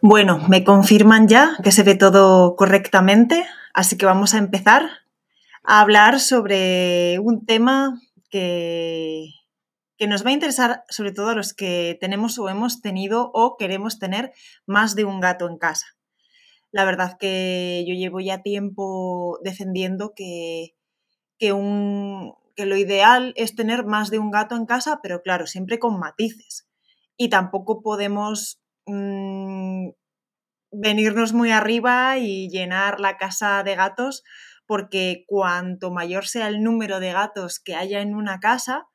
Bueno, me confirman ya que se ve todo correctamente, así que vamos a empezar a hablar sobre un tema que, que nos va a interesar sobre todo a los que tenemos o hemos tenido o queremos tener más de un gato en casa. La verdad que yo llevo ya tiempo defendiendo que, que, un, que lo ideal es tener más de un gato en casa, pero claro, siempre con matices. Y tampoco podemos mmm, venirnos muy arriba y llenar la casa de gatos, porque cuanto mayor sea el número de gatos que haya en una casa,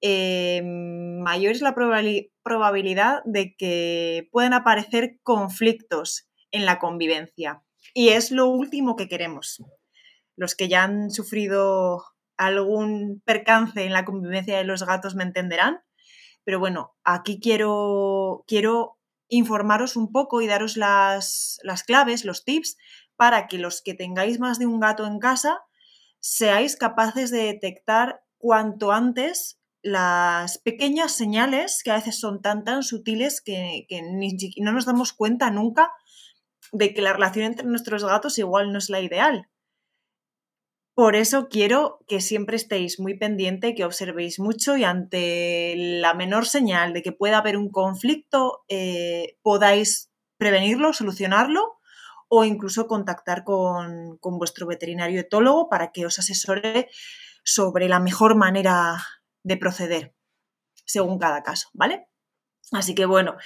eh, mayor es la probabilidad de que puedan aparecer conflictos en la convivencia. Y es lo último que queremos. Los que ya han sufrido algún percance en la convivencia de los gatos me entenderán. Pero bueno, aquí quiero, quiero informaros un poco y daros las, las claves, los tips, para que los que tengáis más de un gato en casa seáis capaces de detectar cuanto antes las pequeñas señales que a veces son tan tan sutiles que, que no nos damos cuenta nunca de que la relación entre nuestros gatos igual no es la ideal. Por eso quiero que siempre estéis muy pendiente, que observéis mucho y ante la menor señal de que pueda haber un conflicto, eh, podáis prevenirlo, solucionarlo o incluso contactar con, con, vuestro veterinario etólogo para que os asesore sobre la mejor manera de proceder según cada caso, ¿vale? Así que bueno,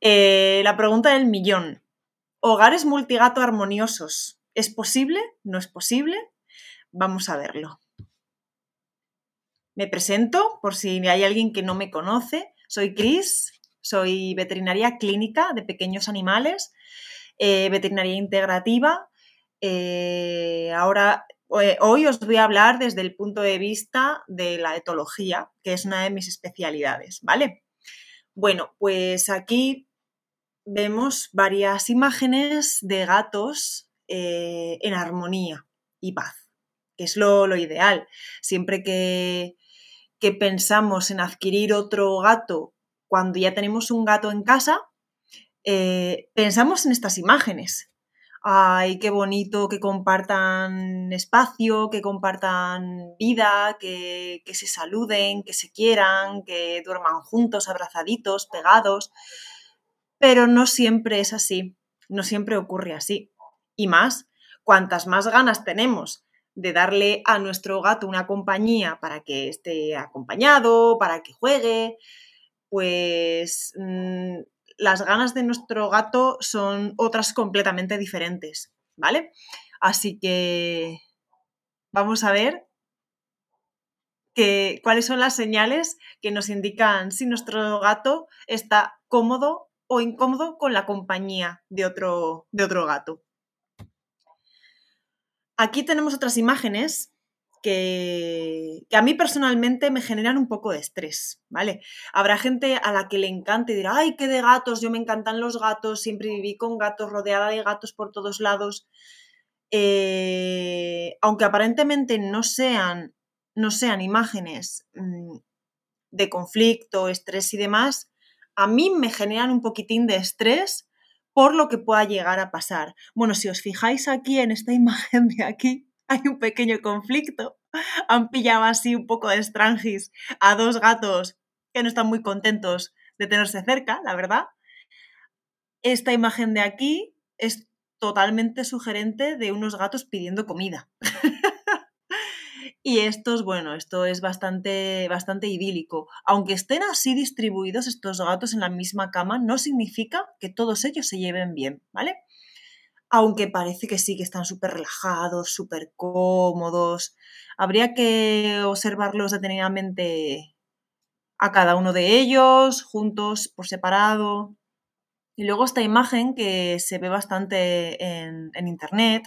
eh, la pregunta del millón. ¿Hogares multigato armoniosos? ¿Es posible? ¿No es posible? Vamos a verlo. Me presento por si hay alguien que no me conoce. Soy Cris, soy veterinaria clínica de pequeños animales, eh, veterinaria integrativa. Eh, ahora, eh, hoy os voy a hablar desde el punto de vista de la etología, que es una de mis especialidades, ¿vale? Bueno, pues aquí vemos varias imágenes de gatos en armonía y paz que es lo, lo ideal. Siempre que, que, pensamos en adquirir otro gato cuando ya tenemos un gato en casa, eh, pensamos en estas imágenes. Ay, qué bonito que compartan espacio, que compartan vida, que, que se saluden, que se quieran, que duerman juntos, abrazaditos, pegados. Pero no siempre es así, no siempre ocurre así. Y más, cuantas más ganas tenemos de darle a nuestro gato una compañía para que esté acompañado, para que juegue, pues mmm, las ganas de nuestro gato son otras completamente diferentes, ¿vale? Así que vamos a ver que, cuáles son las señales que nos indican si nuestro gato está cómodo o incómodo con la compañía de otro, de otro gato. Aquí tenemos otras imágenes que, a mí personalmente me generan un poco de estrés, ¿vale? Habrá gente a la que le encante y dirá, ay, qué de gatos, yo me encantan los gatos, siempre viví con gatos, rodeada de gatos por todos lados. Eh, aunque aparentemente no sean, no sean imágenes mmm, de conflicto, estrés y demás, a mí me generan un poquitín de estrés por lo que pueda llegar a pasar. Bueno, si os fijáis aquí en esta imagen de aquí, hay un pequeño conflicto. Han pillado así un poco de estrangis a dos gatos que no están muy contentos de tenerse cerca, la verdad. Esta imagen de aquí es totalmente sugerente de unos gatos pidiendo comida. Y estos, bueno, esto es bastante, bastante idílico. Aunque estén así distribuidos estos gatos en la misma cama, no significa que todos ellos se lleven bien, ¿vale? Aunque parece que sí, que están súper relajados, súper cómodos. Habría que observarlos detenidamente a cada uno de ellos, juntos, por separado. Y luego esta imagen que se ve bastante en, en internet,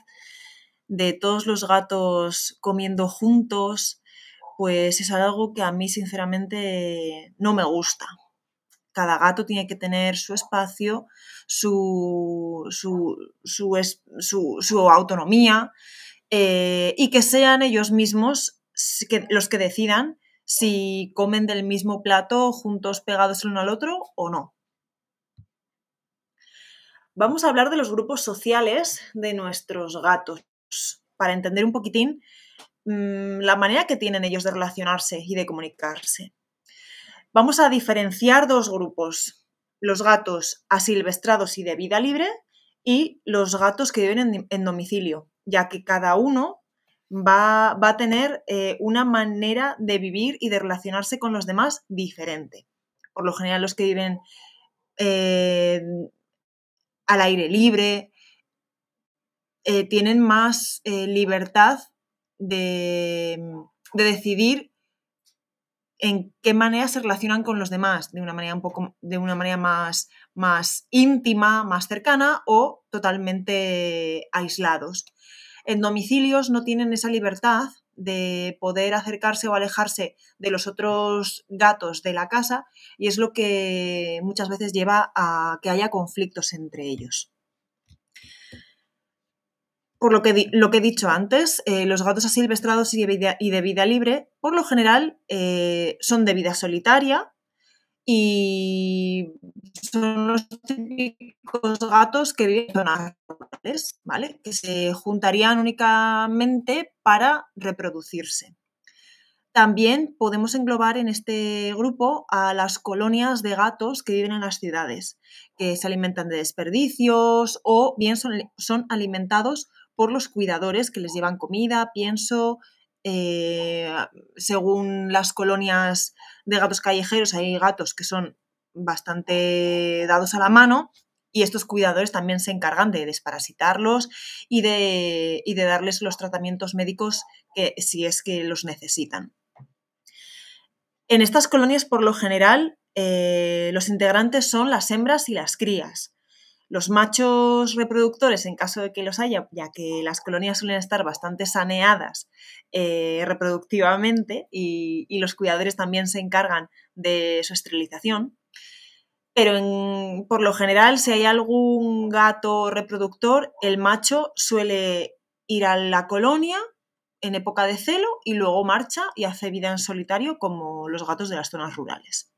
de todos los gatos comiendo juntos, pues es algo que a mí sinceramente no me gusta. Cada gato tiene que tener su espacio, su, su, su, autonomía eh, y que sean ellos mismos los que decidan si comen del mismo plato juntos pegados el uno al otro o no. vamos a hablar de los grupos sociales de nuestros gatos, para entender un poquitín mm, la manera que tienen ellos de relacionarse y de comunicarse. Vamos a diferenciar dos grupos, los gatos asilvestrados y de vida libre y los gatos que viven en, domicilio, ya que cada uno va, a tener eh, una manera de vivir y de relacionarse con los demás diferente. Por lo general los que viven eh, al aire libre eh, tienen más libertad de, de decidir en qué manera se relacionan con los demás, de una manera un poco, de una manera más, más íntima, más cercana o totalmente aislados. En domicilios no tienen esa libertad de poder acercarse o alejarse de los otros gatos de la casa y es lo que muchas veces lleva a que haya conflictos entre ellos por lo que, lo que he dicho antes, eh, los gatos asilvestrados y de vida, libre, por lo general, eh, son de vida solitaria y son los típicos gatos que viven en zonas rurales, ¿vale? Que se juntarían únicamente para reproducirse. También podemos englobar en este grupo a las colonias de gatos que viven en las ciudades, que se alimentan de desperdicios o bien son alimentados por los cuidadores que les llevan comida, pienso, eh, según las colonias de gatos callejeros, hay gatos que son bastante dados a la mano y estos cuidadores también se encargan de desparasitarlos y de, de darles los tratamientos médicos que, si es que los necesitan. En estas colonias, por lo general, eh, los integrantes son las hembras y las crías. Los machos reproductores, en caso de que los haya, ya que las colonias suelen estar bastante saneadas eh, reproductivamente y, los cuidadores también se encargan de su esterilización, pero por lo general, si hay algún gato reproductor, el macho suele ir a la colonia en época de celo y luego marcha y hace vida en solitario como los gatos de las zonas rurales.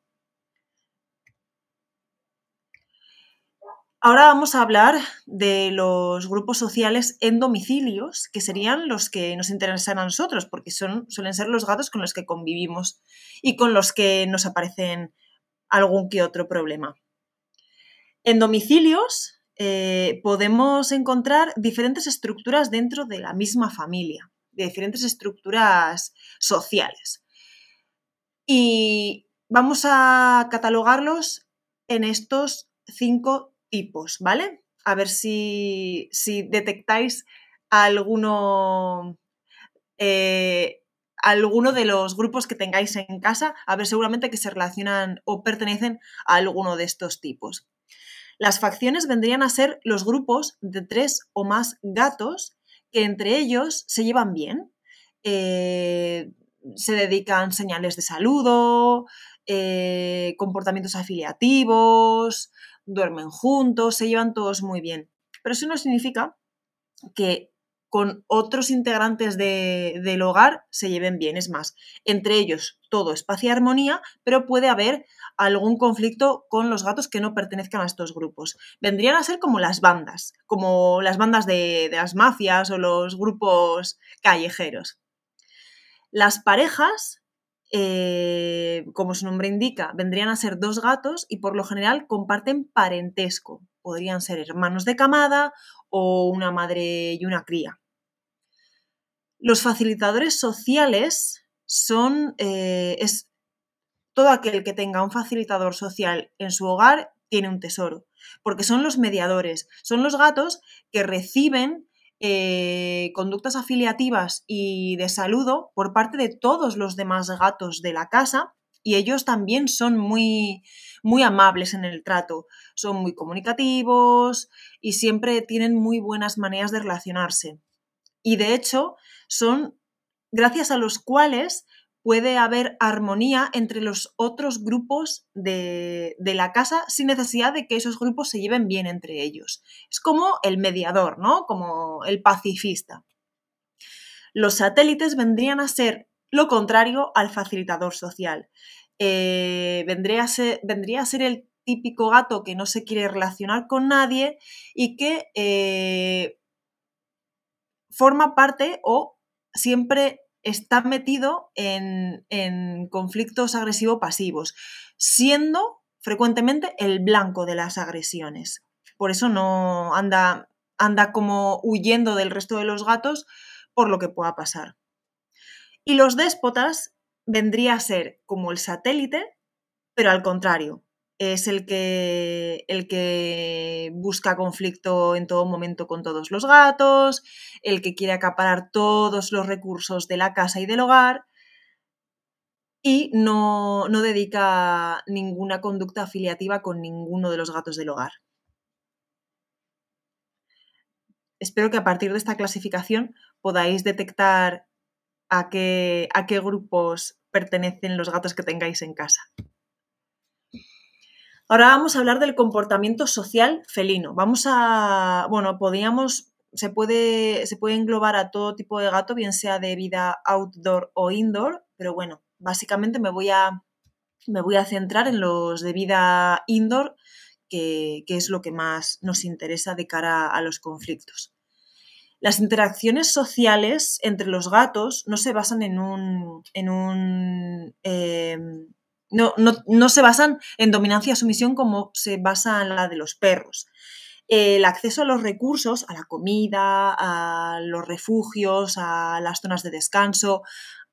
Ahora vamos a hablar de los grupos sociales en domicilios, que serían los que nos interesan a nosotros, porque son, suelen ser los gatos con los que convivimos y con los que nos aparecen algún que otro problema. En domicilios eh, podemos encontrar diferentes estructuras dentro de la misma familia, de diferentes estructuras sociales. Y vamos a catalogarlos en estos cinco tipos, ¿vale? A ver si, detectáis alguno, eh, alguno de los grupos que tengáis en casa, a ver seguramente que se relacionan o pertenecen a alguno de estos tipos. Las facciones vendrían a ser los grupos de tres o más gatos que entre ellos se llevan bien. Eh, se dedican señales de saludo, eh, comportamientos afiliativos, duermen juntos, se llevan todos muy bien. Pero eso no significa que con otros integrantes del hogar se lleven bien. Es más, entre ellos todo es paz y armonía, pero puede haber algún conflicto con los gatos que no pertenezcan a estos grupos. Vendrían a ser como las bandas, como las bandas de las mafias o los grupos callejeros. Las parejas eh, como su nombre indica, vendrían a ser dos gatos y por lo general comparten parentesco. Podrían ser hermanos de camada o una madre y una cría. Los facilitadores sociales son eh, es todo aquel que tenga un facilitador social en su hogar tiene un tesoro, porque son los mediadores, son los gatos que reciben eh, conductas afiliativas y de saludo por parte de todos los demás gatos de la casa y ellos también son muy, muy amables en el trato, son muy comunicativos y siempre tienen muy buenas maneras de relacionarse. Y de hecho, son gracias a los cuales puede haber armonía entre los otros grupos de, la casa sin necesidad de que esos grupos se lleven bien entre ellos. Es como el mediador, ¿no? Como el pacifista. Los satélites vendrían a ser lo contrario al facilitador social. Eh, vendría, a ser, vendría a ser el típico gato que no se quiere relacionar con nadie y que eh, forma parte o siempre está metido en, en conflictos agresivo-pasivos, siendo frecuentemente el blanco de las agresiones. Por eso no anda, anda como huyendo del resto de los gatos por lo que pueda pasar. Y los déspotas vendría a ser como el satélite, pero al contrario. Es el que, el que busca conflicto en todo momento con todos los gatos, el que quiere acaparar todos los recursos de la casa y del hogar y no, no dedica ninguna conducta afiliativa con ninguno de los gatos del hogar. Espero que a partir de esta clasificación podáis detectar a qué, a qué grupos pertenecen los gatos que tengáis en casa. Ahora vamos a hablar del comportamiento social felino. Vamos a, bueno, podríamos, se puede, se puede englobar a todo tipo de gato, bien sea de vida outdoor o indoor, pero bueno, básicamente me voy a, me voy a centrar en los de vida indoor, que, que es lo que más nos interesa de cara a los conflictos. Las interacciones sociales entre los gatos no se basan en un. En un em, no, se basan en dominancia-sumisión como se basa en la de los perros. El acceso a los recursos, a la comida, a los refugios, a las zonas de descanso,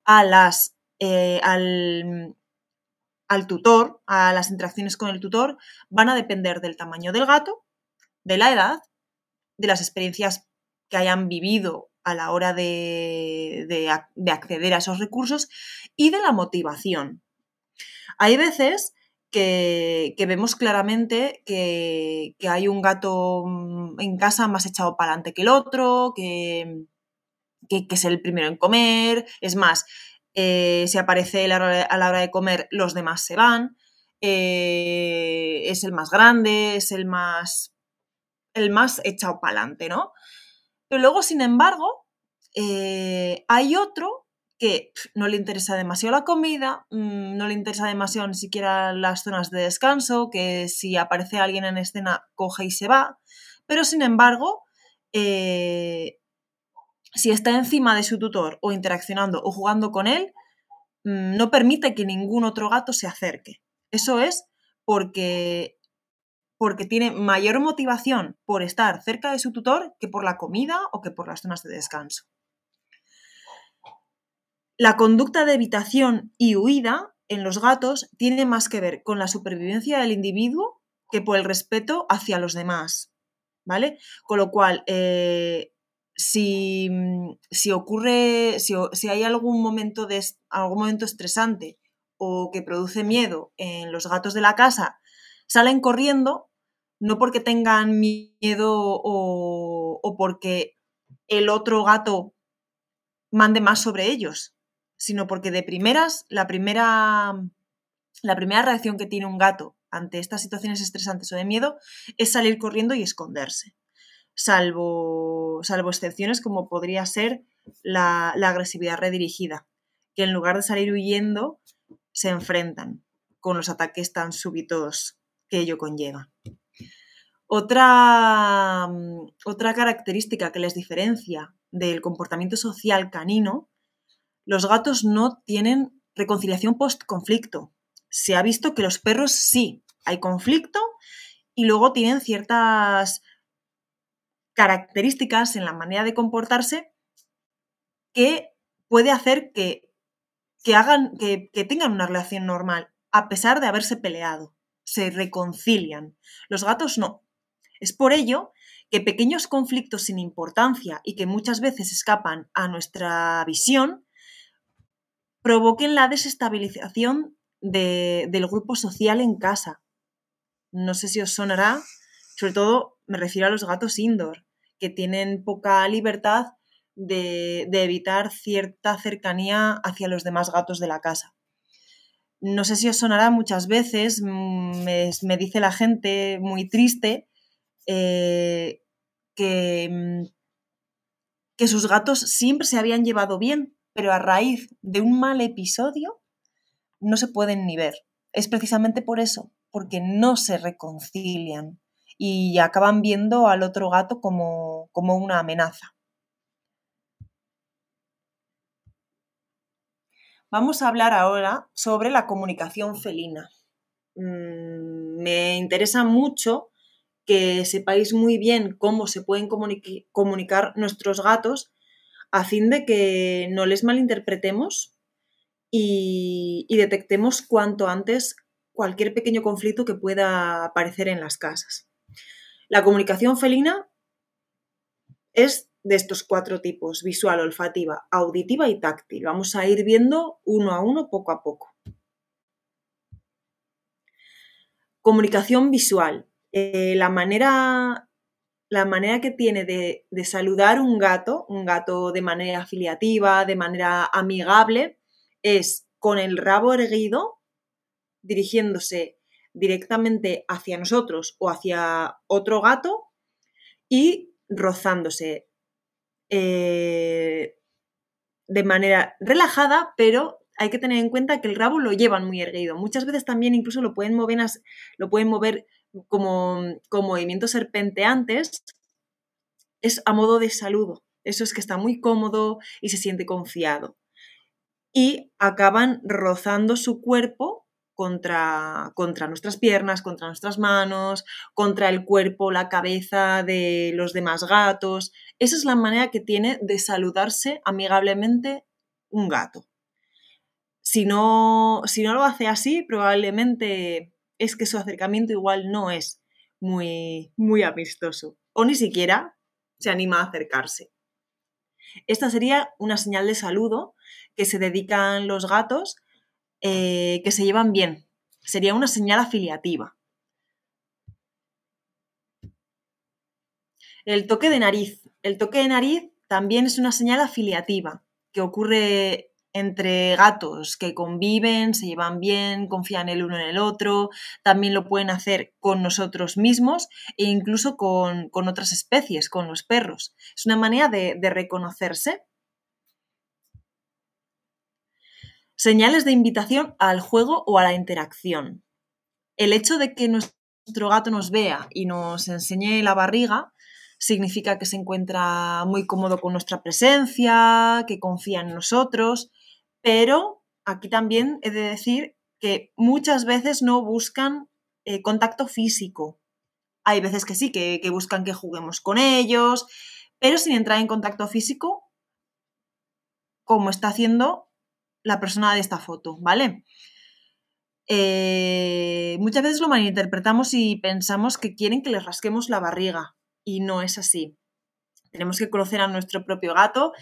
a las, eh, al, al tutor, a las interacciones con el tutor, van a depender del tamaño del gato, de la edad, de las experiencias que hayan vivido a la hora de, acceder a esos recursos y de la motivación. Hay veces que, vemos claramente que, hay un gato mm, en casa más echado para adelante que el otro, que, es el primero en comer. Es más, eh, si aparece a la hora de comer, los demás se van. Eh, es el más grande, es el más, el más echado para adelante, ¿no? Pero luego, sin embargo, eh, hay otro que no le interesa demasiado la comida, mm, no le interesa demasiado ni siquiera las zonas de descanso, que si aparece alguien en escena coge y se va, pero sin embargo, eh, si está encima de su tutor o interaccionando o jugando con él, mm, no permite que ningún otro gato se acerque. Eso es porque porque tiene mayor motivación por estar cerca de su tutor que por la comida o que por las zonas de descanso. La conducta de evitación y huida en los gatos tiene más que ver con la supervivencia del individuo que por el respeto hacia los demás. ¿Vale? Con lo cual, eh, si, ocurre, si, si, hay algún momento, de, algún momento estresante o que produce miedo en los gatos de la casa, salen corriendo no porque tengan miedo o, porque el otro gato mande más sobre ellos, sino porque de primeras, la primera, la primera reacción que tiene un gato ante estas situaciones estresantes o de miedo es salir corriendo y esconderse, salvo, salvo excepciones como podría ser la, la agresividad redirigida, que en lugar de salir huyendo se enfrentan con los ataques tan súbitos que ello conlleva. Otra, mm, otra característica que les diferencia del comportamiento social canino, los gatos no tienen reconciliación post-conflicto. Se ha visto que los perros sí, hay conflicto y luego tienen ciertas características en la manera de comportarse que puede hacer que, hagan, que tengan una relación normal, a pesar de haberse peleado. Se reconcilian. Los gatos no. Es por ello que pequeños conflictos sin importancia y que muchas veces escapan a nuestra visión provoquen la desestabilización del grupo social en casa. No sé si os sonará, sobre todo me refiero a los gatos indoor, que tienen poca libertad de, evitar cierta cercanía hacia los demás gatos de la casa. No sé si os sonará muchas veces, mm, me dice la gente muy triste eh, mm, que sus gatos siempre se habían llevado bien, pero a raíz de un mal episodio no se pueden ni ver. Es precisamente por eso, porque no se reconcilian y acaban viendo al otro gato como, como una amenaza. Vamos a hablar ahora sobre la comunicación felina. Mm, me interesa mucho que sepáis muy bien cómo se pueden comunicar nuestros gatos a fin de que no les malinterpretemos y, detectemos cuanto antes cualquier pequeño conflicto que pueda aparecer en las casas. La comunicación felina es de estos cuatro tipos, visual, olfativa, auditiva y táctil. Vamos a ir viendo uno a uno poco a poco. Comunicación visual. Eh, la, manera, la manera que tiene de, saludar un gato, un gato de manera afiliativa, de manera amigable, es con el rabo erguido, dirigiéndose directamente hacia nosotros o hacia otro gato y rozándose eh, de manera relajada, pero hay que tener en cuenta que el rabo lo llevan muy erguido. Muchas veces también incluso lo pueden mover, lo pueden mover como, con movimientos serpenteantes. Es a modo de saludo. Eso es que está muy cómodo y se siente confiado. Y acaban rozando su cuerpo contra, contra, nuestras piernas, contra nuestras manos, contra el cuerpo, la cabeza de los demás gatos. Esa es la manera que tiene de saludarse amigablemente un gato. Si no, si no lo hace así, probablemente es que su acercamiento igual no es muy, muy amistoso o ni siquiera se anima a acercarse. Esta sería una señal de saludo que se dedican los gatos eh, que se llevan bien. Sería una señal afiliativa. El toque de nariz. El toque de nariz también es una señal afiliativa que ocurre entre gatos que conviven, se llevan bien, confían el uno en el otro, también lo pueden hacer con nosotros mismos e incluso con, otras especies, con los perros. Es una manera de, de reconocerse. Señales de invitación al juego o a la interacción. El hecho de que nuestro gato nos vea y nos enseñe la barriga significa que se encuentra muy cómodo con nuestra presencia, que confía en nosotros, pero aquí también he de decir que muchas veces no buscan eh, contacto físico. Hay veces que sí, que, buscan que juguemos con ellos, pero sin entrar en contacto físico, como está haciendo la persona de esta foto, ¿vale? Eh, muchas veces lo malinterpretamos y pensamos que quieren que les rasquemos la barriga y no es así. Tenemos que conocer a nuestro propio gato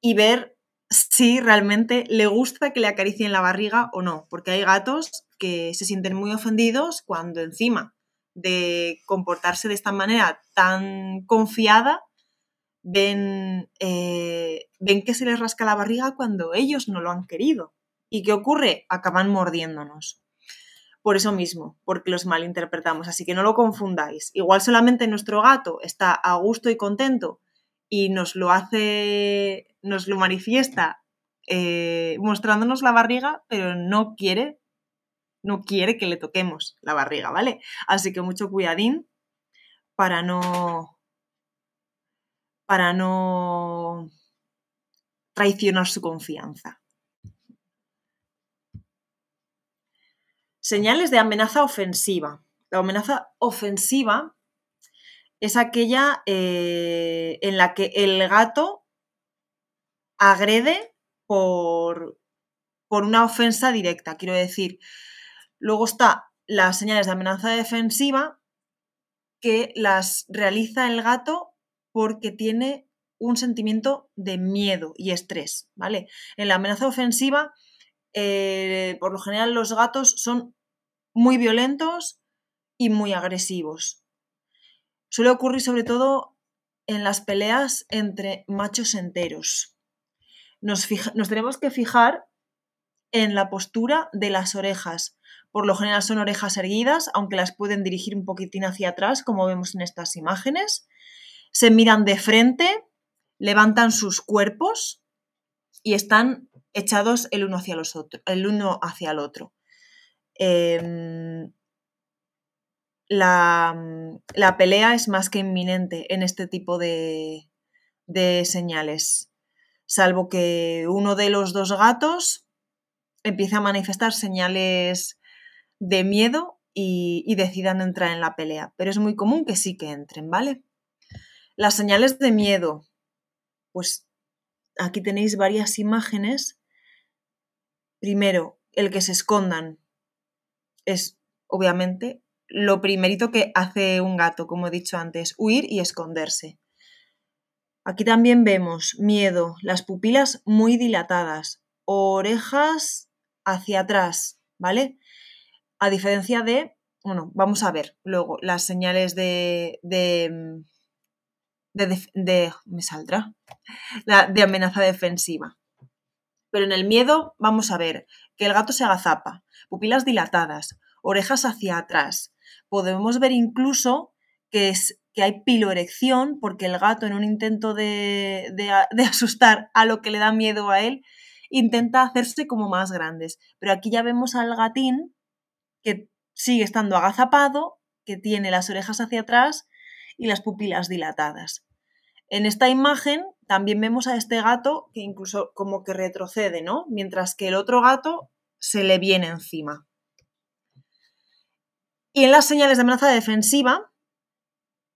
y ver si realmente le gusta que le acaricien la barriga o no, porque hay gatos que se sienten muy ofendidos cuando encima de comportarse de esta manera tan confiada, ven, eh, ven que se les rasca la barriga cuando ellos no lo han querido. ¿Y qué ocurre? Acaban mordiéndonos por eso mismo, porque los malinterpretamos. Así que no lo confundáis. Igual solamente nuestro gato está a gusto y contento y nos lo hace, nos lo manifiesta eh, mostrándonos la barriga, pero no quiere, no quiere que le toquemos la barriga, ¿vale? Así que mucho cuidadín para no, para no traicionar su confianza. Señales de amenaza ofensiva. La amenaza ofensiva es aquella eh, en la que el gato agrede por, por una ofensa directa, quiero decir. Luego está las señales de amenaza defensiva que las realiza el gato porque tiene un sentimiento de miedo y estrés, ¿vale? En la amenaza ofensiva eh, por lo general los gatos son muy violentos y muy agresivos. Suele ocurrir sobre todo en las peleas entre machos enteros. Nos, tenemos que fijar en la postura de las orejas. Por lo general son orejas erguidas, aunque las pueden dirigir un poquitín hacia atrás, como vemos en estas imágenes. Se miran de frente, levantan sus cuerpos y están echados el uno hacia, los el uno hacia el otro. em, la, pelea es más que inminente en este tipo de, de señales, salvo que uno de los dos gatos empiece a manifestar señales de miedo y, decidan entrar en la pelea. Pero es muy común que sí que entren, ¿vale? Las señales de miedo. Pues aquí tenéis varias imágenes. Primero, el que se escondan es, obviamente, lo primerito que hace un gato, como he dicho antes, huir y esconderse. Aquí también vemos miedo, las pupilas muy dilatadas, orejas hacia atrás, ¿vale? A diferencia de, bueno, vamos a ver luego las señales de, de, de, me saldrá, la, de amenaza defensiva. Pero en el miedo vamos a ver que el gato se agazapa, pupilas dilatadas, orejas hacia atrás. Podemos ver incluso que, es, que hay piloerección porque el gato en un intento de, de, asustar a lo que le da miedo a él intenta hacerse como más grandes. Pero aquí ya vemos al gatín que sigue estando agazapado, que tiene las orejas hacia atrás y las pupilas dilatadas. En esta imagen también vemos a este gato que incluso como que retrocede, ¿no? Mientras que el otro gato se le viene encima. Y en las señales de amenaza defensiva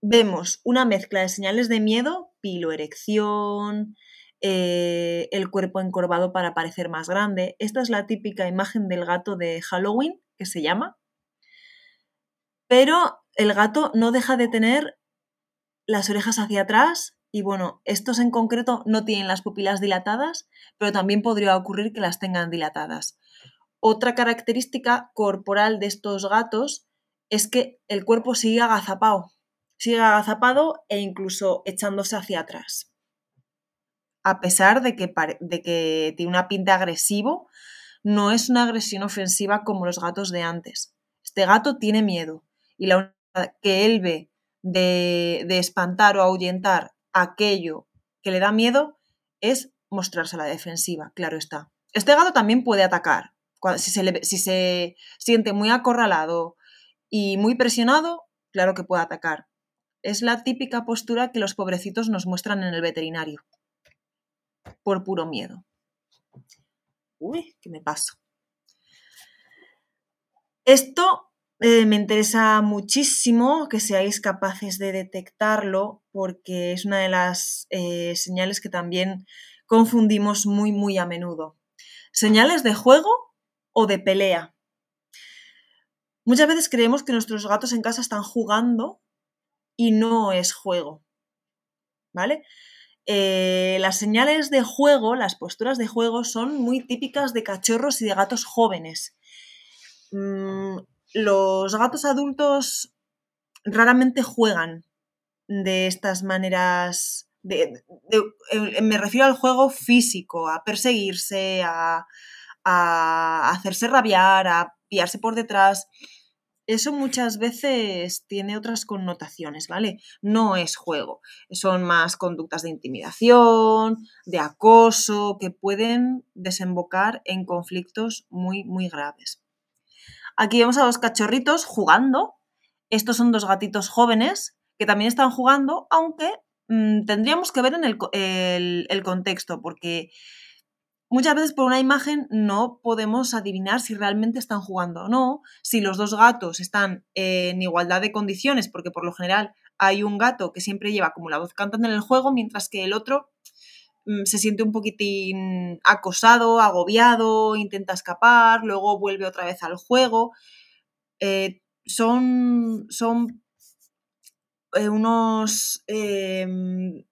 vemos una mezcla de señales de miedo, piloerección, eh, el cuerpo encorvado para parecer más grande. Esta es la típica imagen del gato de Halloween, que se llama. Pero el gato no deja de tener las orejas hacia atrás y bueno, estos en concreto no tienen las pupilas dilatadas, pero también podría ocurrir que las tengan dilatadas. Otra característica corporal de estos gatos es que el cuerpo sigue agazapado, sigue agazapado e incluso echándose hacia atrás. A pesar de que, de que tiene una pinta agresivo, no es una agresión ofensiva como los gatos de antes. Este gato tiene miedo y la única que él ve de, espantar o ahuyentar aquello que le da miedo es mostrarse a la defensiva, claro está. Este gato también puede atacar. Si se, si se siente muy acorralado y muy presionado, claro que puede atacar. Es la típica postura que los pobrecitos nos muestran en el veterinario. Por puro miedo. Uy, ¿qué me paso? Esto eh, me interesa muchísimo que seáis capaces de detectarlo porque es una de las eh, señales que también confundimos muy, muy a menudo. Señales de juego o de pelea. Muchas veces creemos que nuestros gatos en casa están jugando y no es juego. ¿Vale? Eh, las señales de juego, las posturas de juego son muy típicas de cachorros y de gatos jóvenes. Mm, los gatos adultos raramente juegan de estas maneras. Eh, me refiero al juego físico, a perseguirse, a, a hacerse rabiar, a pillarse por detrás eso muchas veces tiene otras connotaciones, ¿vale? No es juego, son más conductas de intimidación, de acoso, que pueden desembocar en conflictos muy, muy graves. Aquí vemos a dos cachorritos jugando. Estos son dos gatitos jóvenes que también están jugando, aunque mm, tendríamos que ver en el, el contexto, porque Muchas veces por una imagen no podemos adivinar si realmente están jugando o no, si los dos gatos están en igualdad de condiciones, porque por lo general hay un gato que siempre lleva como la voz cantando en el juego, mientras que el otro mm, se siente un poquitín acosado, agobiado, intenta escapar, luego vuelve otra vez al juego. Eh, son, son eh, unos em,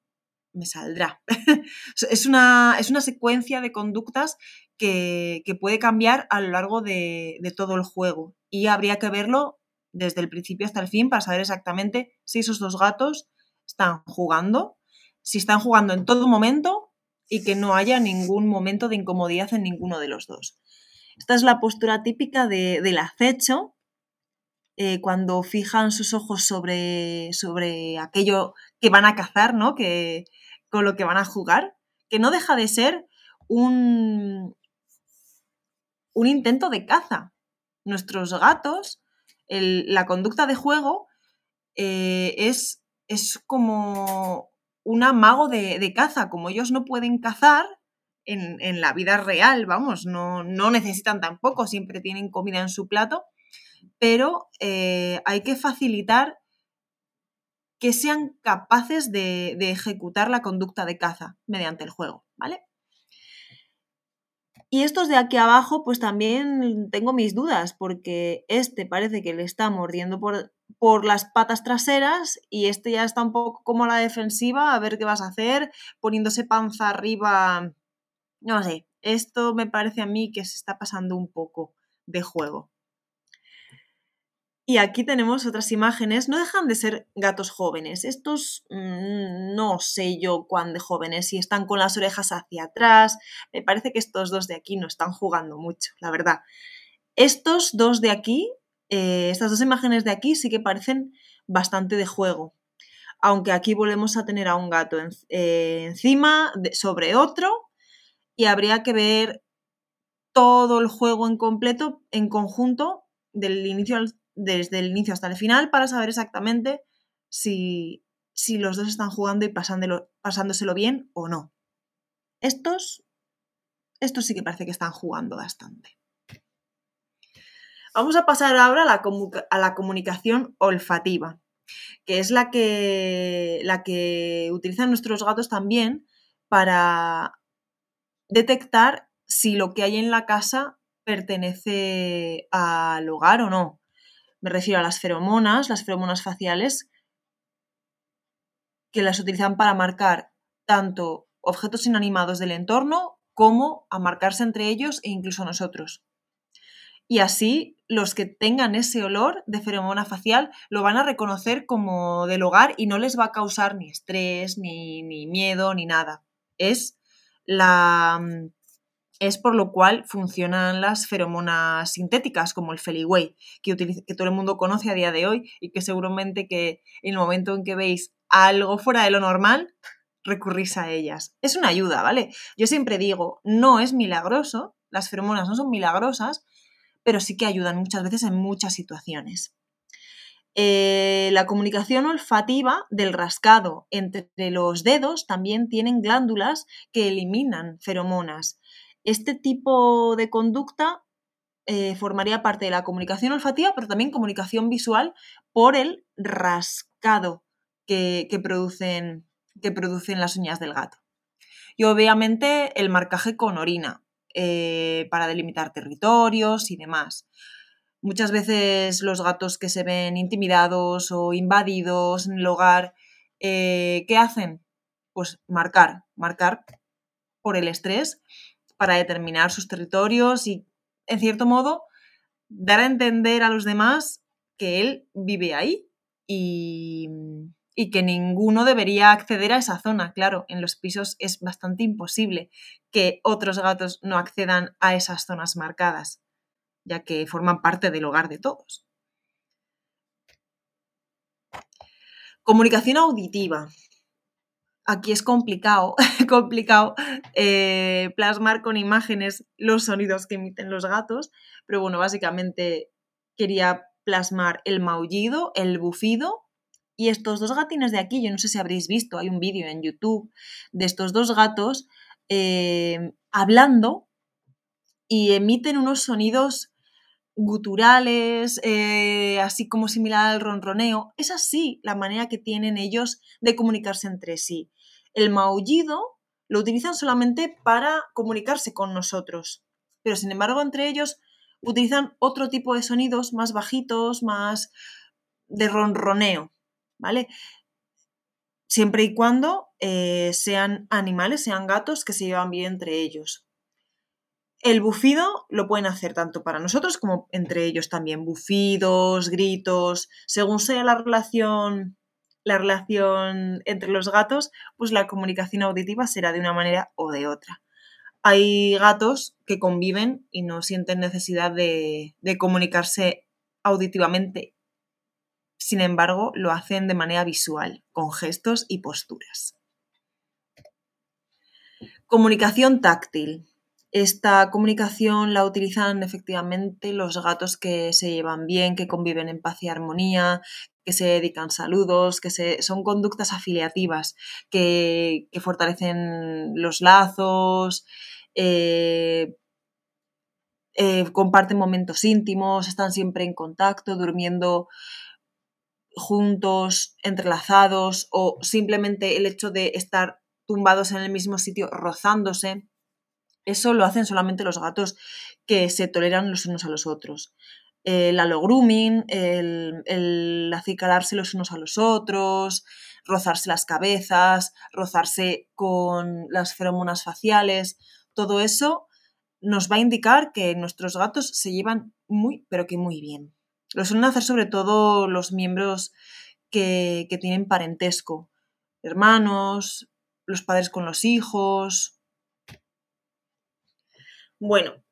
me saldrá. es, una, es, una, secuencia de conductas que, puede cambiar a lo largo de, todo el juego y habría que verlo desde el principio hasta el fin para saber exactamente si esos dos gatos están jugando, si están jugando en todo momento y que no haya ningún momento de incomodidad en ninguno de los dos. Esta es la postura típica del acecho, eh, cuando fijan sus ojos sobre, sobre aquello que van a cazar, ¿no? Que, con lo que van a jugar, que no deja de ser un, un intento de caza, nuestros gatos, la conducta de juego eh, es, es, como un amago de, caza. Como ellos no pueden cazar en, la vida real, vamos, no, no, necesitan tampoco, siempre tienen comida en su plato, pero eh, hay que facilitar que sean capaces de, ejecutar la conducta de caza mediante el juego, ¿vale? Y estos de aquí abajo, pues también tengo mis dudas, porque este parece que le está mordiendo por, por las patas traseras y este ya está un poco como a la defensiva, a ver qué vas a hacer, poniéndose panza arriba. No sé, esto me parece a mí que se está pasando un poco de juego. Y aquí tenemos otras imágenes, no dejan de ser gatos jóvenes. Estos mm, no sé yo cuán de jóvenes, si están con las orejas hacia atrás. Me parece que estos dos de aquí no están jugando mucho, la verdad. Estos dos de aquí, eh, estas dos imágenes de aquí sí que parecen bastante de juego. Aunque aquí volvemos a tener a un gato eh, encima, sobre otro, y habría que ver todo el juego en completo, en conjunto, del inicio al desde el inicio hasta el final para saber exactamente si, los dos están jugando y pasándoselo bien o no. Estos, estos sí que parece que están jugando bastante. Vamos a pasar ahora a la, a la comunicación olfativa, que es la que, la que utilizan nuestros gatos también para detectar si lo que hay en la casa pertenece al hogar o no. Me refiero a las feromonas, las feromonas faciales, que las utilizan para marcar tanto objetos inanimados del entorno como a marcarse entre ellos e incluso nosotros. Y así los que tengan ese olor de feromona facial lo van a reconocer como del hogar y no les va a causar ni estrés, ni, miedo, ni nada. Es la, es por lo cual funcionan las feromonas sintéticas como el Feliway, que, que todo el mundo conoce a día de hoy y que seguramente que en el momento en que veis algo fuera de lo normal, recurrís a ellas. Es una ayuda, ¿vale? Yo siempre digo, no es milagroso, las feromonas no son milagrosas, pero sí que ayudan muchas veces en muchas situaciones. Eh, la comunicación olfativa del rascado entre los dedos también tienen glándulas que eliminan feromonas. Este tipo de conducta eh, formaría parte de la comunicación olfativa, pero también comunicación visual por el rascado que, producen, que producen las uñas del gato. Y obviamente el marcaje con orina eh, para delimitar territorios y demás. Muchas veces los gatos que se ven intimidados o invadidos en el hogar, eh, ¿qué hacen? Pues marcar, marcar por el estrés para determinar sus territorios y, en cierto modo, dar a entender a los demás que él vive ahí y, que ninguno debería acceder a esa zona. Claro, en los pisos es bastante imposible que otros gatos no accedan a esas zonas marcadas, ya que forman parte del hogar de todos. Comunicación auditiva aquí es complicado, complicado eh, plasmar con imágenes los sonidos que emiten los gatos, pero bueno, básicamente quería plasmar el maullido, el bufido y estos dos gatines de aquí, yo no sé si habréis visto, hay un vídeo en YouTube de estos dos gatos eh, hablando y emiten unos sonidos guturales, eh, así como similar al ronroneo. Es así la manera que tienen ellos de comunicarse entre sí. El maullido lo utilizan solamente para comunicarse con nosotros, pero sin embargo entre ellos utilizan otro tipo de sonidos más bajitos, más de ronroneo, ¿vale? Siempre y cuando eh, sean animales, sean gatos que se llevan bien entre ellos. El bufido lo pueden hacer tanto para nosotros como entre ellos también. Bufidos, gritos, según sea la relación la relación entre los gatos, pues la comunicación auditiva será de una manera o de otra. Hay gatos que conviven y no sienten necesidad de, comunicarse auditivamente. Sin embargo, lo hacen de manera visual, con gestos y posturas. Comunicación táctil. Esta comunicación la utilizan efectivamente los gatos que se llevan bien, que conviven en paz y armonía, que se dedican saludos, que son conductas afiliativas, que, fortalecen los lazos, eh, eh, comparten momentos íntimos, están siempre en contacto, durmiendo juntos, entrelazados o simplemente el hecho de estar tumbados en el mismo sitio, rozándose. Eso lo hacen solamente los gatos que se toleran los unos a los otros. El alogrooming, el, el acicalarse los unos a los otros, rozarse las cabezas, rozarse con las feromonas faciales, todo eso nos va a indicar que nuestros gatos se llevan muy, pero que muy bien. Lo suelen hacer sobre todo los miembros que, que tienen parentesco, hermanos, los padres con los hijos, bueno,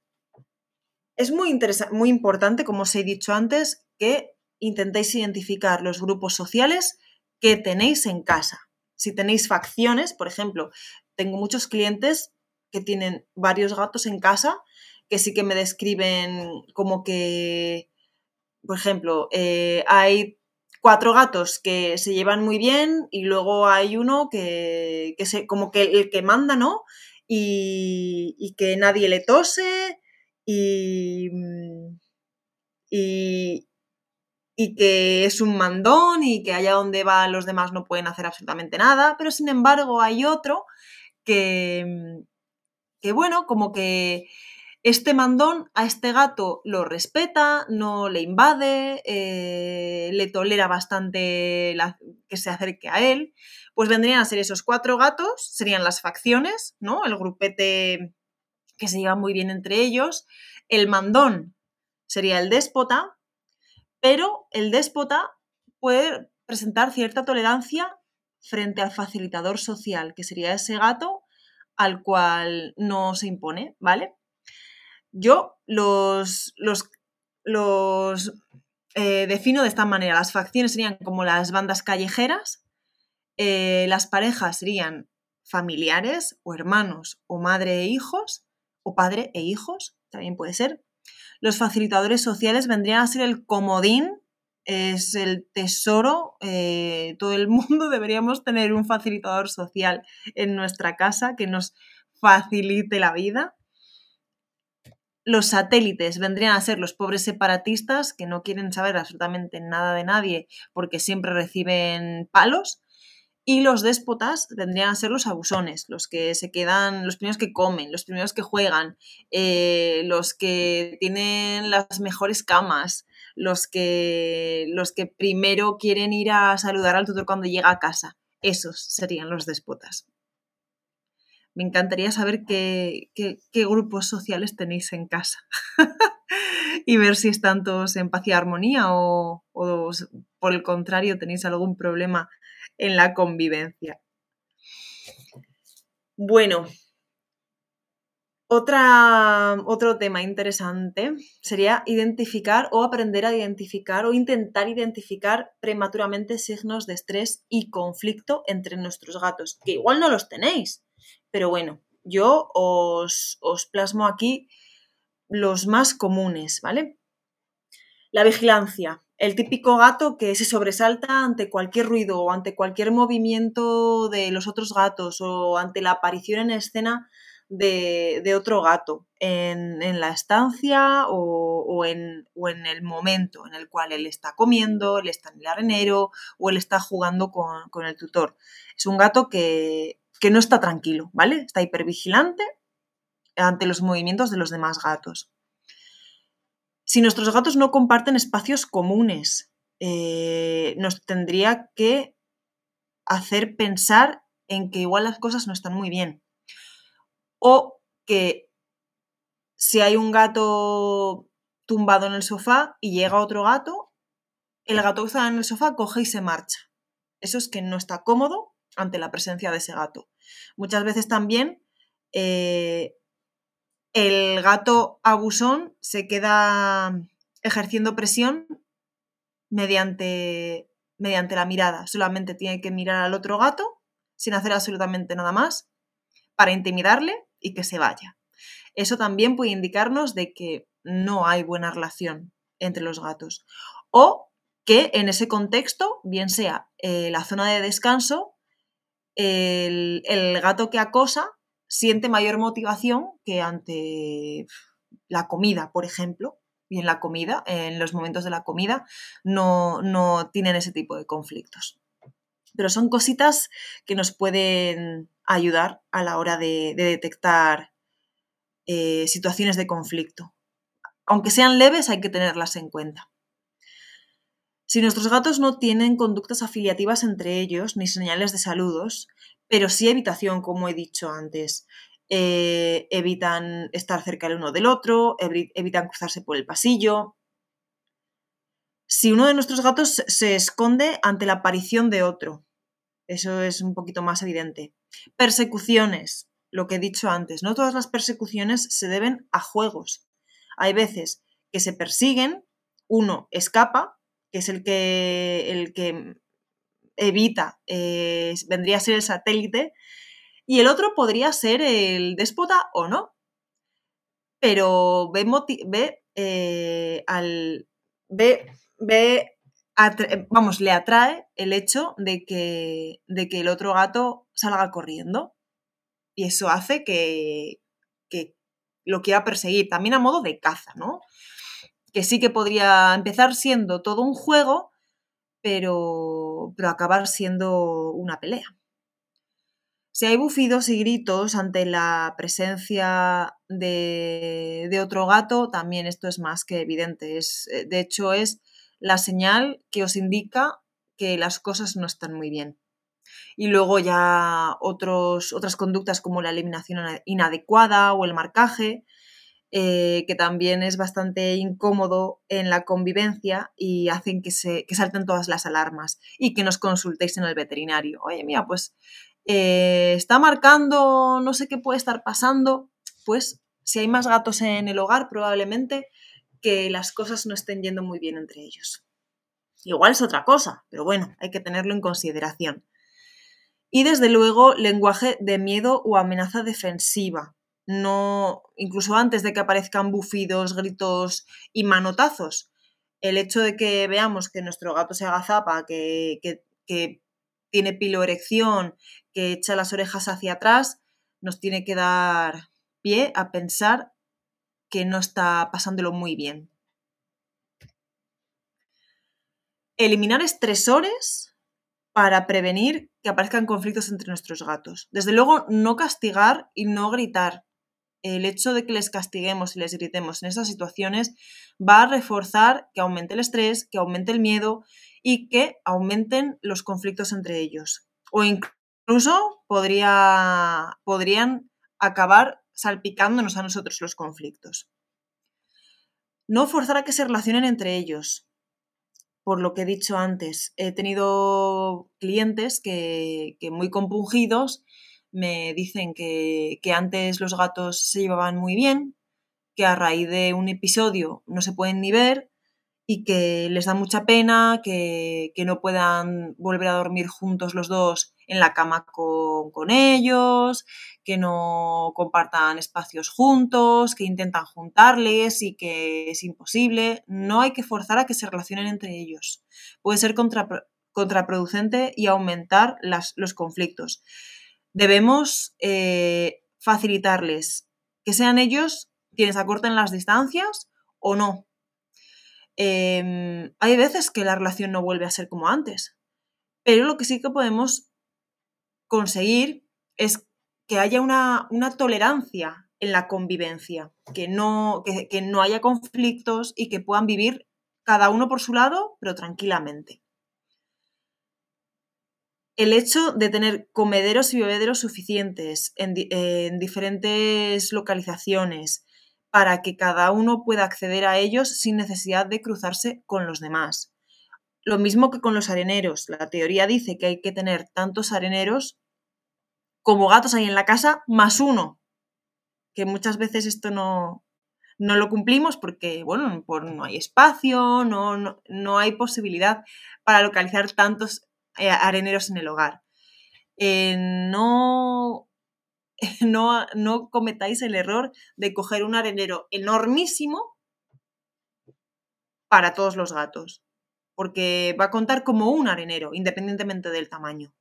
es muy, muy importante, como os he dicho antes, que intentéis identificar los grupos sociales que tenéis en casa. Si tenéis facciones, por ejemplo, tengo muchos clientes que tienen varios gatos en casa que sí que me describen como que, por ejemplo, eh, hay cuatro gatos que se llevan muy bien y luego hay uno que, que se, como que el que manda, ¿no? Y, que nadie le tose y, mm, y, y, que es un mandón y que allá donde va los demás no pueden hacer absolutamente nada, pero sin embargo hay otro que, mm, que bueno, como que este mandón a este gato lo respeta, no le invade, eh, le tolera bastante que se acerque a él. Pues vendrían a ser esos cuatro gatos, serían las facciones, ¿no? El grupete que se lleva muy bien entre ellos. El mandón sería el déspota, pero el déspota puede presentar cierta tolerancia frente al facilitador social, que sería ese gato al cual no se impone, ¿vale? Yo los, los, los eh, defino de esta manera. Las facciones serían como las bandas callejeras, eh, las parejas serían familiares o hermanos o madre e hijos, o padre e hijos, también puede ser. Los facilitadores sociales vendrían a ser el comodín, es el tesoro. Eh, todo el mundo deberíamos tener un facilitador social en nuestra casa que nos facilite la vida los satélites vendrían a ser los pobres separatistas que no quieren saber absolutamente nada de nadie porque siempre reciben palos. Y los déspotas vendrían a ser los abusones, los que se quedan, los primeros que comen, los primeros que juegan, eh, los que tienen las mejores camas, los que, los que primero quieren ir a saludar al tutor cuando llega a casa. Esos serían los déspotas me encantaría saber qué, grupos sociales tenéis en casa y ver si están todos en paz y armonía o, por el contrario tenéis algún problema en la convivencia. Bueno, otra, otro tema interesante sería identificar o aprender a identificar o intentar identificar prematuramente signos de estrés y conflicto entre nuestros gatos, que igual no los tenéis, pero bueno, yo os, plasmo aquí los más comunes, ¿vale? La vigilancia. El típico gato que se sobresalta ante cualquier ruido o ante cualquier movimiento de los otros gatos o ante la aparición en escena de, otro gato en, la estancia o, en, el momento en el cual él está comiendo, él está en el arenero o él está jugando con, con el tutor. Es un gato que, que no está tranquilo, ¿vale? Está hipervigilante ante los movimientos de los demás gatos. Si nuestros gatos no comparten espacios comunes, eh, nos tendría que hacer pensar en que igual las cosas no están muy bien. O que si hay un gato tumbado en el sofá y llega otro gato, el gato que está en el sofá coge y se marcha. Eso es que no está cómodo ante la presencia de ese gato. Muchas veces también eh, el gato abusón se queda ejerciendo presión mediante, mediante la mirada. Solamente tiene que mirar al otro gato sin hacer absolutamente nada más para intimidarle y que se vaya. eso también puede indicarnos de que no hay buena relación entre los gatos. O que en ese contexto, bien sea eh, la zona de descanso, el, gato que acosa siente mayor motivación que ante la comida, por ejemplo, y en la comida, en los momentos de la comida, no, no tienen ese tipo de conflictos. Pero son cositas que nos pueden ayudar a la hora de, detectar eh, situaciones de conflicto. Aunque sean leves, hay que tenerlas en cuenta. Si nuestros gatos no tienen conductas afiliativas entre ellos, ni señales de saludos, pero sí evitación, como he dicho antes, eh, evitan estar cerca el uno del otro, evitan cruzarse por el pasillo. Si uno de nuestros gatos se esconde ante la aparición de otro, eso es un poquito más evidente. Persecuciones, lo que he dicho antes, no todas las persecuciones se deben a juegos. Hay veces que se persiguen, uno escapa, que es el que, el que evita, eh, vendría a ser el satélite, y el otro podría ser el déspota o no. Pero ve, ve eh, al. ve. ve vamos, le atrae el hecho de que, de que el otro gato salga corriendo. Y eso hace que, que lo quiera perseguir, también a modo de caza, ¿no? Que sí que podría empezar siendo todo un juego, pero, pero acabar siendo una pelea. Si hay bufidos y gritos ante la presencia de, otro gato, también esto es más que evidente. Es, eh, de hecho, es la señal que os indica que las cosas no están muy bien. Y luego ya otros, otras conductas como la eliminación inadecuada o el marcaje, eh, que también es bastante incómodo en la convivencia y hacen que, se, que salten todas las alarmas y que nos consultéis en el veterinario. Oye, mira, pues eh, está marcando, no sé qué puede estar pasando, pues si hay más gatos en el hogar, probablemente que las cosas no estén yendo muy bien entre ellos. Igual es otra cosa, pero bueno, hay que tenerlo en consideración. Y desde luego, lenguaje de miedo o amenaza defensiva. No, incluso antes de que aparezcan bufidos, gritos y manotazos. El hecho de que veamos que nuestro gato se agazapa, que, que, que tiene piloerección, que echa las orejas hacia atrás, nos tiene que dar pie a pensar que no está pasándolo muy bien. Eliminar estresores para prevenir que aparezcan conflictos entre nuestros gatos. Desde luego, no castigar y no gritar. El hecho de que les castiguemos y les gritemos en esas situaciones va a reforzar que aumente el estrés, que aumente el miedo y que aumenten los conflictos entre ellos. O incluso podría, podrían acabar salpicándonos a nosotros los conflictos. No forzar a que se relacionen entre ellos. Por lo que he dicho antes, he tenido clientes que, muy compungidos me dicen que, que antes los gatos se llevaban muy bien, que a raíz de un episodio no se pueden ni ver y que les da mucha pena que, no puedan volver a dormir juntos los dos en la cama con, ellos, que no compartan espacios juntos, que intentan juntarles y que es imposible. No hay que forzar a que se relacionen entre ellos. Puede ser contraproducente y aumentar los conflictos. Debemos eh, facilitarles que sean ellos quienes acorten las distancias o no, Em, hay veces que la relación no vuelve a ser como antes, pero lo que sí que podemos conseguir es que haya una, tolerancia en la convivencia, que no, que no haya conflictos y que puedan vivir cada uno por su lado, pero tranquilamente. El hecho de tener comederos y bebederos suficientes en, en diferentes localizaciones, para que cada uno pueda acceder a ellos sin necesidad de cruzarse con los demás. Lo mismo que con los areneros. La teoría dice que hay que tener tantos areneros como gatos hay en la casa, más uno. Que muchas veces esto no, no lo cumplimos porque, bueno, no hay espacio, no, no, hay posibilidad para localizar tantos areneros en el hogar. Eh, no no, no cometáis el error de coger un arenero enormísimo para todos los gatos, porque va a contar como un arenero, independientemente del tamaño.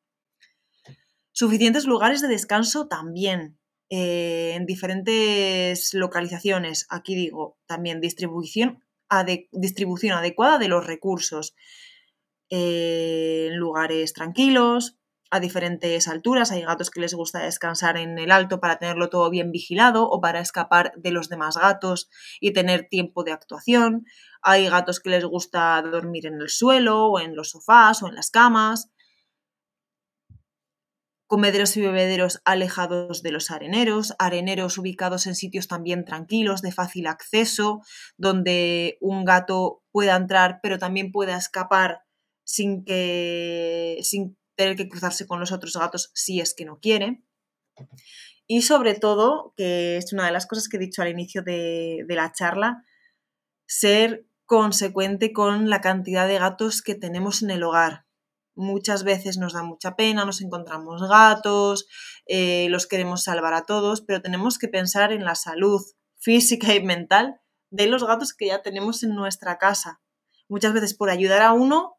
Suficientes lugares de descanso también, eh, en diferentes localizaciones. Aquí digo, también distribución adecuada de los recursos. En lugares tranquilos, a diferentes alturas. Hay gatos que les gusta descansar en el alto para tenerlo todo bien vigilado o para escapar de los demás gatos y tener tiempo de actuación. Hay gatos que les gusta dormir en el suelo o en los sofás o en las camas. Comederos y bebederos alejados de los areneros, areneros ubicados en sitios también tranquilos, de fácil acceso, donde un gato pueda entrar pero también pueda escapar sin que, sin tener que cruzarse con los otros gatos si es que no quiere. Y sobre todo, que es una de las cosas que he dicho al inicio de, la charla, ser consecuente con la cantidad de gatos que tenemos en el hogar. Muchas veces nos da mucha pena, nos encontramos gatos, eh, los queremos salvar a todos, pero tenemos que pensar en la salud física y mental de los gatos que ya tenemos en nuestra casa. Muchas veces por ayudar a uno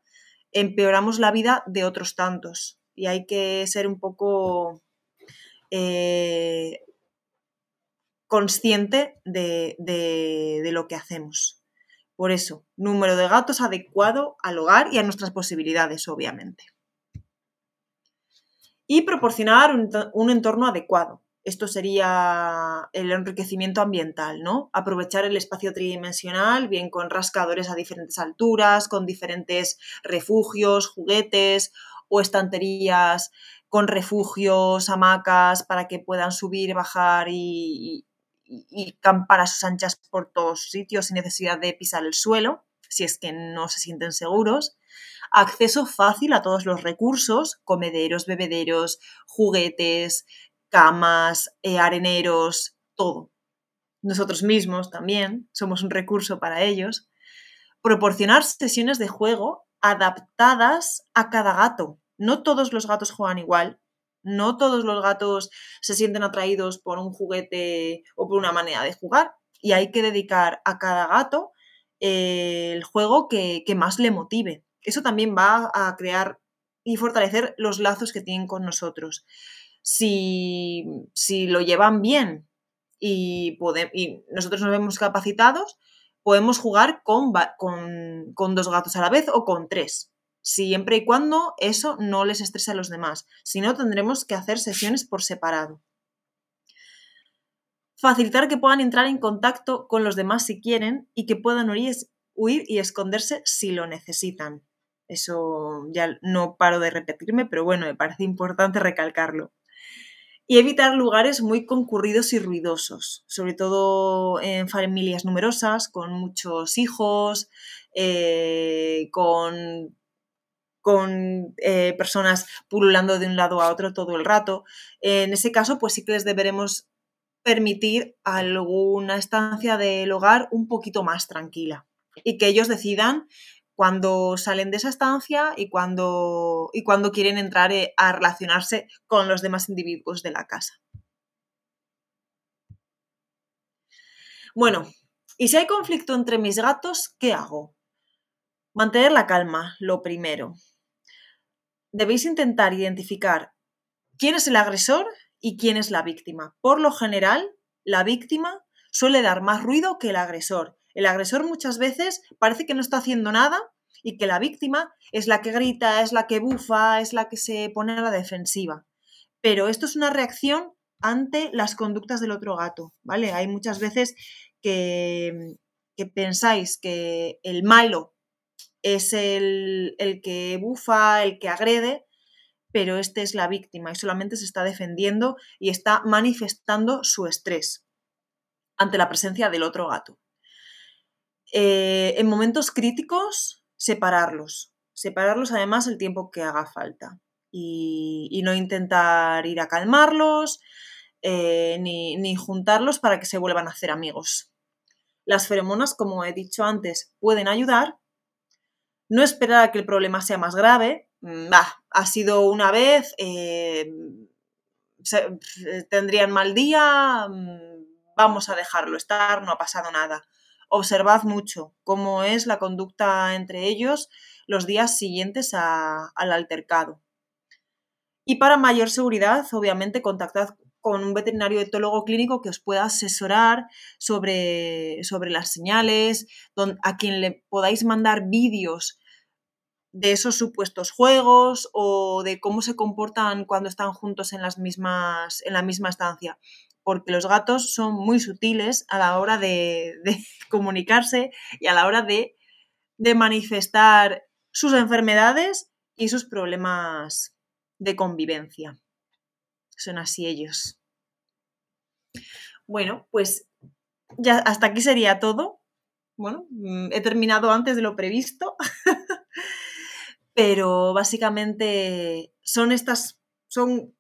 empeoramos la vida de otros tantos. Y hay que ser un poco eh, consciente de, de lo que hacemos. Por eso, número de gatos adecuado al hogar y a nuestras posibilidades, obviamente. Y proporcionar un, entorno adecuado. Esto sería el enriquecimiento ambiental, ¿no? Aprovechar el espacio tridimensional, bien con rascadores a diferentes alturas, con diferentes refugios, juguetes o estanterías con refugios, hamacas, para que puedan subir, bajar y, y, campar a sus anchas por todos sitios sin necesidad de pisar el suelo, si es que no se sienten seguros. Acceso fácil a todos los recursos, comederos, bebederos, juguetes, camas, eh, areneros, todo. Nosotros mismos también somos un recurso para ellos. Proporcionar sesiones de juego adaptadas a cada gato. No todos los gatos juegan igual, no todos los gatos se sienten atraídos por un juguete o por una manera de jugar y hay que dedicar a cada gato eh, el juego que, que más le motive. Eso también va a crear y fortalecer los lazos que tienen con nosotros si, lo llevan bien y, y, nosotros nos vemos capacitados, podemos jugar con, con, dos gatos a la vez o con tres, siempre y cuando eso no les estrese a los demás. Si no, tendremos que hacer sesiones por separado. Facilitar que puedan entrar en contacto con los demás si quieren y que puedan huir y esconderse si lo necesitan. Eso ya no paro de repetirme, pero bueno, me parece importante recalcarlo y evitar lugares muy concurridos y ruidosos, sobre todo en familias numerosas, con muchos hijos, eh, con, con eh, personas pululando de un lado a otro todo el rato. En ese caso, pues sí que les deberemos permitir alguna estancia del hogar un poquito más tranquila y que ellos decidan cuando salen de esa estancia y cuando, y cuando quieren entrar eh, a relacionarse con los demás individuos de la casa. Bueno, y si hay conflicto entre mis gatos, ¿qué hago? Mantener la calma, lo primero. Debéis intentar identificar quién es el agresor y quién es la víctima. Por lo general, la víctima suele dar más ruido que el agresor el agresor muchas veces parece que no está haciendo nada y que la víctima es la que grita, es la que bufa, es la que se pone a la defensiva. Pero esto es una reacción ante las conductas del otro gato, ¿vale? Hay muchas veces que, pensáis que el malo es el, el que bufa, el que agrede, pero este es la víctima y solamente se está defendiendo y está manifestando su estrés ante la presencia del otro gato. Eh, en momentos críticos, separarlos. Separarlos además el tiempo que haga falta. Y, no intentar ir a calmarlos eh, ni, juntarlos para que se vuelvan a hacer amigos. Las feromonas, como he dicho antes, pueden ayudar. No esperar a que el problema sea más grave. Mm, ha sido una vez, eh, tendrían mal día, mm, vamos a dejarlo estar, no ha pasado nada. Observad mucho cómo es la conducta entre ellos los días siguientes al altercado. Y para mayor seguridad, obviamente, contactad con un veterinario etólogo clínico que os pueda asesorar sobre, sobre las señales, a quien le podáis mandar vídeos de esos supuestos juegos o de cómo se comportan cuando están juntos en, las mismas, en la misma estancia. Porque los gatos son muy sutiles a la hora de, comunicarse y a la hora de, de manifestar sus enfermedades y sus problemas de convivencia. Son así ellos. Bueno, pues ya hasta aquí sería todo. Bueno, mm, he terminado antes de lo previsto, pero básicamente son estas, son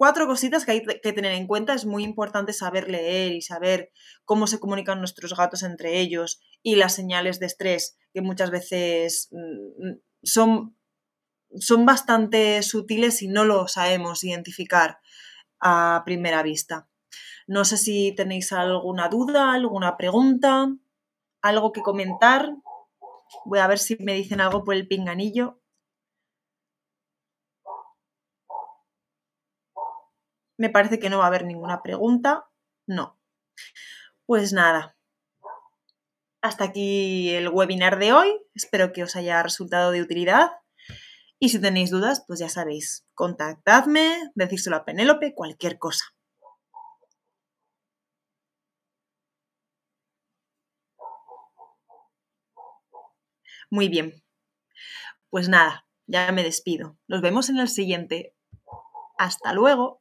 cuatro cositas que hay que tener en cuenta. Es muy importante saber leer y saber cómo se comunican nuestros gatos entre ellos y las señales de estrés que muchas veces mm, son, son bastante sutiles y no lo sabemos identificar a primera vista. No sé si tenéis alguna duda, alguna pregunta, algo que comentar. Voy a ver si me dicen algo por el pinganillo. Me parece que no va a haber ninguna pregunta. No. Pues nada. Hasta aquí el webinar de hoy. Espero que os haya resultado de utilidad. Y si tenéis dudas, pues ya sabéis, contactadme, decírselo a Penélope, cualquier cosa. Muy bien. Pues nada, ya me despido. Nos vemos en el siguiente. Hasta luego.